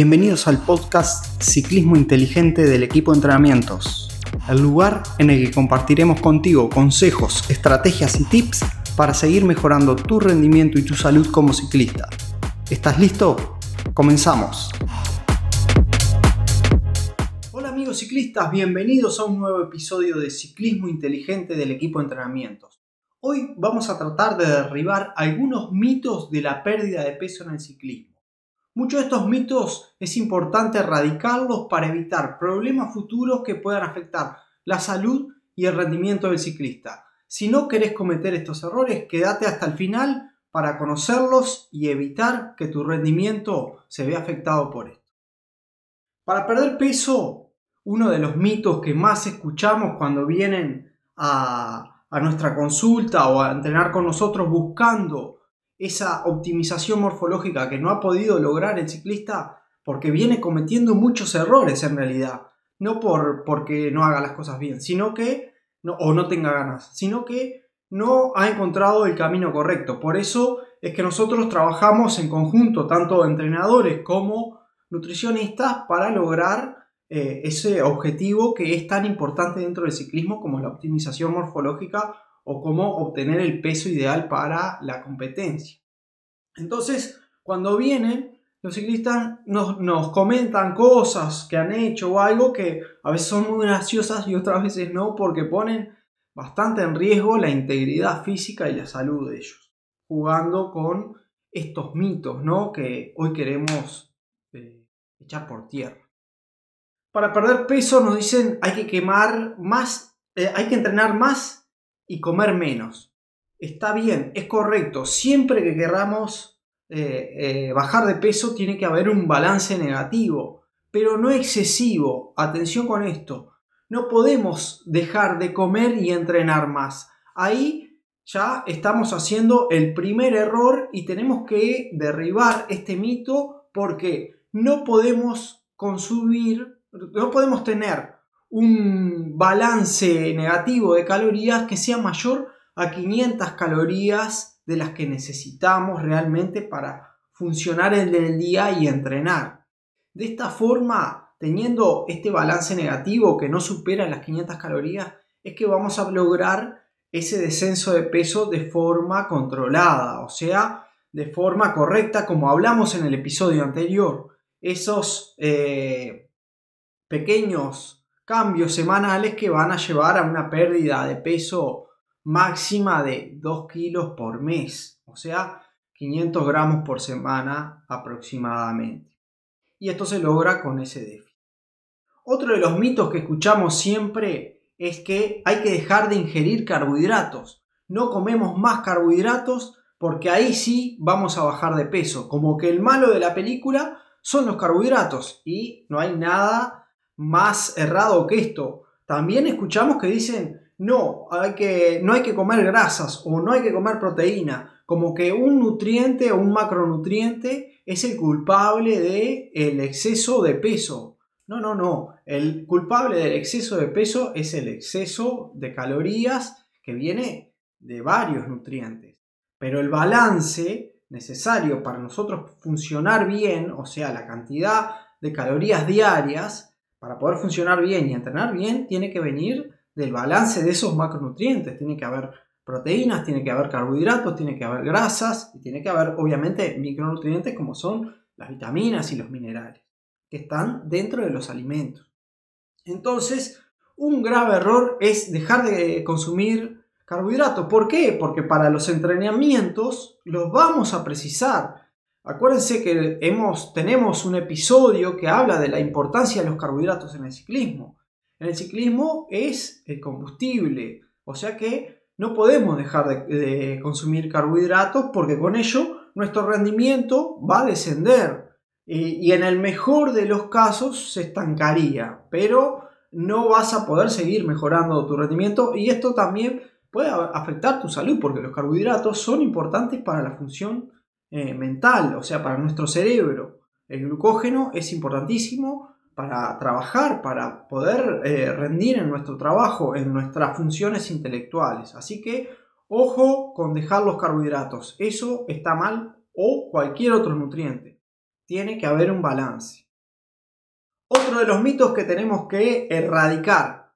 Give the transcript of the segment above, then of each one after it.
Bienvenidos al podcast Ciclismo Inteligente del equipo de entrenamientos, el lugar en el que compartiremos contigo consejos, estrategias y tips para seguir mejorando tu rendimiento y tu salud como ciclista. ¿Estás listo? Comenzamos. Hola amigos ciclistas, bienvenidos a un nuevo episodio de Ciclismo Inteligente del equipo de entrenamientos. Hoy vamos a tratar de derribar algunos mitos de la pérdida de peso en el ciclismo. Muchos de estos mitos es importante erradicarlos para evitar problemas futuros que puedan afectar la salud y el rendimiento del ciclista. Si no querés cometer estos errores, quédate hasta el final para conocerlos y evitar que tu rendimiento se vea afectado por esto. Para perder peso, uno de los mitos que más escuchamos cuando vienen a, a nuestra consulta o a entrenar con nosotros buscando esa optimización morfológica que no ha podido lograr el ciclista porque viene cometiendo muchos errores en realidad. No por, porque no haga las cosas bien, sino que, no, o no tenga ganas, sino que no ha encontrado el camino correcto. Por eso es que nosotros trabajamos en conjunto, tanto entrenadores como nutricionistas, para lograr eh, ese objetivo que es tan importante dentro del ciclismo como la optimización morfológica o cómo obtener el peso ideal para la competencia. Entonces, cuando vienen, los ciclistas nos, nos, comentan cosas que han hecho o algo que a veces son muy graciosas y otras veces no, porque ponen bastante en riesgo la integridad física y la salud de ellos, jugando con estos mitos ¿no? que hoy queremos eh, echar por tierra. Para perder peso nos dicen hay que quemar más, eh, hay que entrenar más y comer menos. Está bien, es correcto. Siempre que queramos eh, eh, bajar de peso tiene que haber un balance negativo, pero no excesivo. Atención con esto. No podemos dejar de comer y entrenar más. Ahí ya estamos haciendo el primer error y tenemos que derribar este mito porque no podemos consumir, no podemos tener un balance negativo de calorías que sea mayor a 500 calorías de las que necesitamos realmente para funcionar en el día y entrenar. De esta forma, teniendo este balance negativo que no supera las 500 calorías, es que vamos a lograr ese descenso de peso de forma controlada, o sea, de forma correcta, como hablamos en el episodio anterior. Esos eh, pequeños cambios semanales que van a llevar a una pérdida de peso máxima de 2 kilos por mes, o sea, 500 gramos por semana aproximadamente. Y esto se logra con ese déficit. Otro de los mitos que escuchamos siempre es que hay que dejar de ingerir carbohidratos. No comemos más carbohidratos porque ahí sí vamos a bajar de peso. Como que el malo de la película son los carbohidratos y no hay nada más errado que esto. También escuchamos que dicen, no, hay que, no hay que comer grasas o no hay que comer proteína, como que un nutriente o un macronutriente es el culpable del el exceso de peso. No, no, no. El culpable del exceso de peso es el exceso de calorías que viene de varios nutrientes. Pero el balance necesario para nosotros funcionar bien, o sea, la cantidad de calorías diarias, para poder funcionar bien y entrenar bien, tiene que venir del balance de esos macronutrientes. Tiene que haber proteínas, tiene que haber carbohidratos, tiene que haber grasas y tiene que haber obviamente micronutrientes como son las vitaminas y los minerales que están dentro de los alimentos. Entonces, un grave error es dejar de consumir carbohidratos. ¿Por qué? Porque para los entrenamientos los vamos a precisar. Acuérdense que hemos, tenemos un episodio que habla de la importancia de los carbohidratos en el ciclismo. En el ciclismo es el combustible, o sea que no podemos dejar de, consumir carbohidratos porque con ello nuestro rendimiento va a descender y, y en el mejor de los casos se estancaría, pero no vas a poder seguir mejorando tu rendimiento y esto también puede afectar tu salud porque los carbohidratos son importantes para la función eh, mental, o sea, para nuestro cerebro. El glucógeno es importantísimo para trabajar, para poder eh, rendir en nuestro trabajo, en nuestras funciones intelectuales. Así que ojo con dejar los carbohidratos. Eso está mal o cualquier otro nutriente. Tiene que haber un balance. Otro de los mitos que tenemos que erradicar.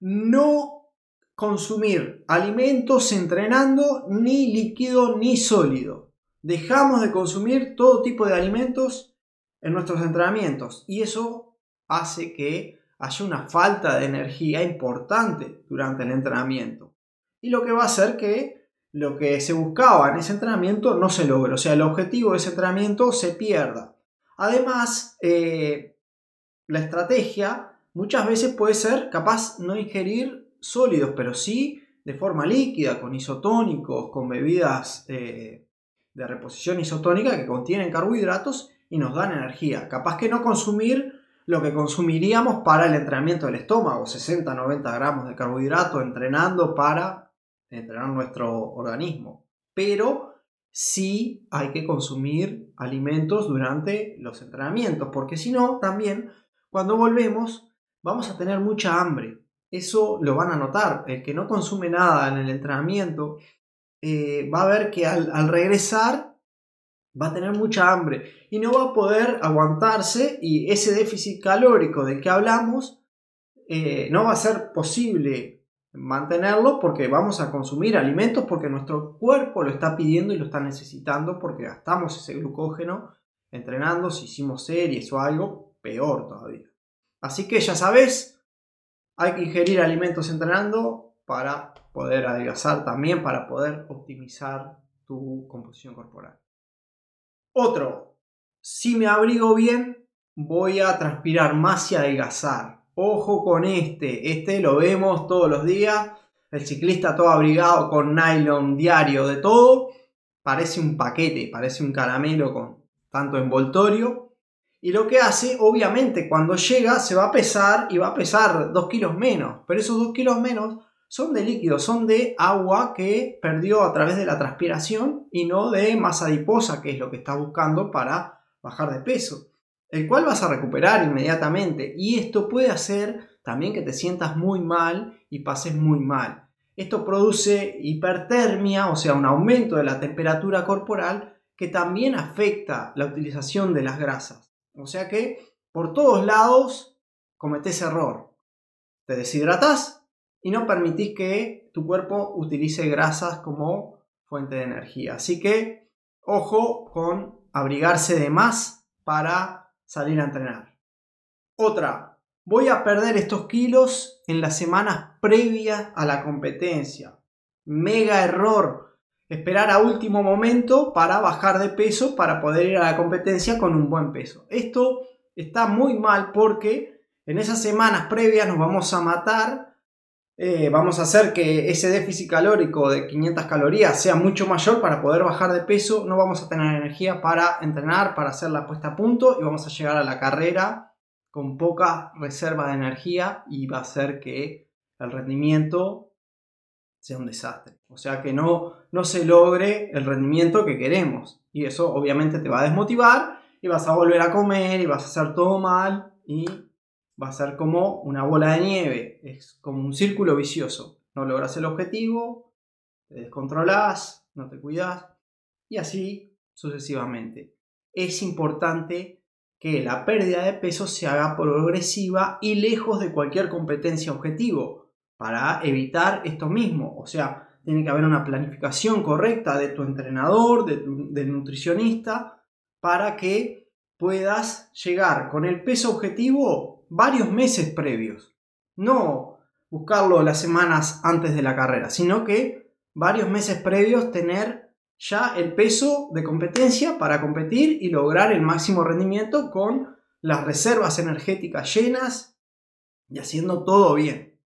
No consumir alimentos entrenando ni líquido ni sólido. Dejamos de consumir todo tipo de alimentos en nuestros entrenamientos y eso hace que haya una falta de energía importante durante el entrenamiento. Y lo que va a hacer que lo que se buscaba en ese entrenamiento no se logre, o sea, el objetivo de ese entrenamiento se pierda. Además, eh, la estrategia muchas veces puede ser capaz no ingerir sólidos, pero sí de forma líquida, con isotónicos, con bebidas eh, de reposición isotónica que contienen carbohidratos y nos dan energía. Capaz que no consumir lo que consumiríamos para el entrenamiento del estómago, 60-90 gramos de carbohidrato entrenando para entrenar nuestro organismo. Pero sí hay que consumir alimentos durante los entrenamientos, porque si no, también cuando volvemos vamos a tener mucha hambre. Eso lo van a notar. El que no consume nada en el entrenamiento eh, va a ver que al regresar va a tener mucha hambre y no va a poder aguantarse y ese déficit calórico del que hablamos eh, no va a ser posible mantenerlo porque vamos a consumir alimentos porque nuestro cuerpo lo está pidiendo y lo está necesitando porque gastamos ese glucógeno entrenando, si hicimos series o algo, peor todavía. Así que ya sabes, hay que ingerir alimentos entrenando para poder adelgazar también, para poder optimizar tu composición corporal. Otro, si me abrigo bien, voy a transpirar más y adelgazar. Ojo con este, este lo vemos todos los días. El ciclista todo abrigado con nylon diario de todo. Parece un paquete, parece un caramelo con tanto envoltorio. Y lo que hace, obviamente, cuando llega se va a pesar y va a pesar 2 kilos menos. Pero esos 2 kilos menos son de líquido, son de agua que perdió a través de la transpiración y no de masa adiposa, que es lo que está buscando para bajar de peso, el cual vas a recuperar inmediatamente. Y esto puede hacer también que te sientas muy mal y pases muy mal. Esto produce hipertermia, o sea, un aumento de la temperatura corporal que también afecta la utilización de las grasas. O sea que por todos lados cometes error. Te deshidratas y no permitís que tu cuerpo utilice grasas como fuente de energía. Así que ojo con abrigarse de más para salir a entrenar. Otra, voy a perder estos kilos en las semanas previas a la competencia. Mega error. Esperar a último momento para bajar de peso para poder ir a la competencia con un buen peso. Esto está muy mal porque en esas semanas previas nos vamos a matar eh, vamos a hacer que ese déficit calórico de 500 calorías sea mucho mayor para poder bajar de peso, no vamos a tener energía para entrenar, para hacer la puesta a punto y vamos a llegar a la carrera con poca reserva de energía y va a hacer que el rendimiento sea un desastre. O sea que no, no se logre el rendimiento que queremos. Y eso obviamente te va a desmotivar y vas a volver a comer y vas a hacer todo mal va a ser como una bola de nieve, es como un círculo vicioso. No logras el objetivo, te descontrolas, no te cuidas y así sucesivamente. Es importante que la pérdida de peso se haga progresiva y lejos de cualquier competencia objetivo para evitar esto mismo. O sea, tiene que haber una planificación correcta de tu entrenador, del nutricionista, para que puedas llegar con el peso objetivo varios meses previos. No buscarlo las semanas antes de la carrera, sino que varios meses previos tener ya el peso de competencia para competir y lograr el máximo rendimiento con las reservas energéticas llenas y haciendo todo bien.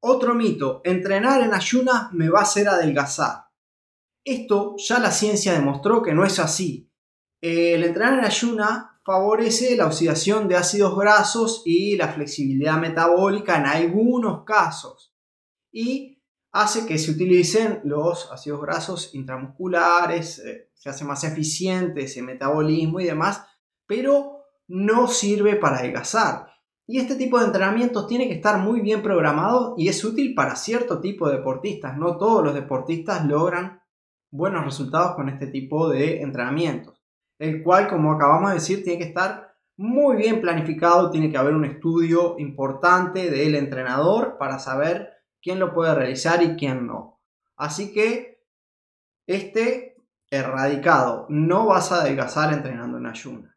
Otro mito, entrenar en ayunas me va a hacer adelgazar. Esto ya la ciencia demostró que no es así. El entrenar en ayuna favorece la oxidación de ácidos grasos y la flexibilidad metabólica en algunos casos. Y hace que se utilicen los ácidos grasos intramusculares, eh, se hace más eficiente ese metabolismo y demás, pero no sirve para adelgazar. Y este tipo de entrenamientos tiene que estar muy bien programado y es útil para cierto tipo de deportistas. No todos los deportistas logran buenos resultados con este tipo de entrenamientos el cual, como acabamos de decir, tiene que estar muy bien planificado, tiene que haber un estudio importante del entrenador para saber quién lo puede realizar y quién no. Así que este erradicado, no vas a adelgazar entrenando en ayuna.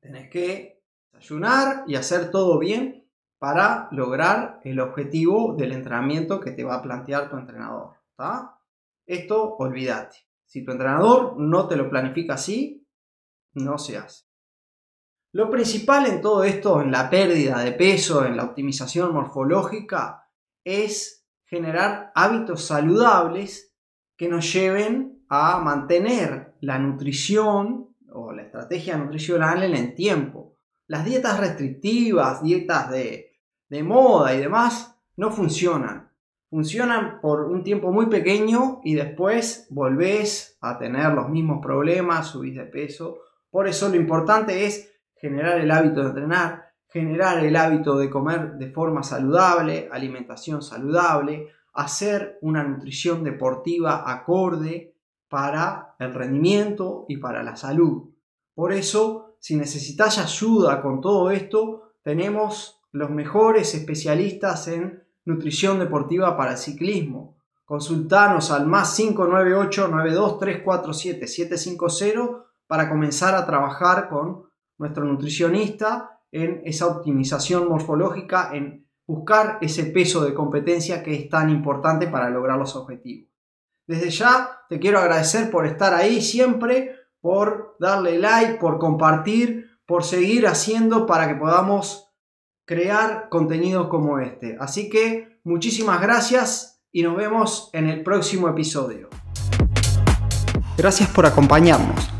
Tenés que ayunar y hacer todo bien para lograr el objetivo del entrenamiento que te va a plantear tu entrenador. Esto olvídate. Si tu entrenador no te lo planifica así, no se hace. Lo principal en todo esto, en la pérdida de peso, en la optimización morfológica, es generar hábitos saludables que nos lleven a mantener la nutrición o la estrategia nutricional en el tiempo. Las dietas restrictivas, dietas de, de moda y demás, no funcionan. Funcionan por un tiempo muy pequeño y después volvés a tener los mismos problemas, subís de peso. Por eso lo importante es generar el hábito de entrenar, generar el hábito de comer de forma saludable, alimentación saludable, hacer una nutrición deportiva acorde para el rendimiento y para la salud. Por eso, si necesitas ayuda con todo esto, tenemos los mejores especialistas en nutrición deportiva para el ciclismo. Consultanos al más 598 92347 750 para comenzar a trabajar con nuestro nutricionista en esa optimización morfológica, en buscar ese peso de competencia que es tan importante para lograr los objetivos. Desde ya te quiero agradecer por estar ahí siempre, por darle like, por compartir, por seguir haciendo para que podamos crear contenido como este. Así que muchísimas gracias y nos vemos en el próximo episodio. Gracias por acompañarnos.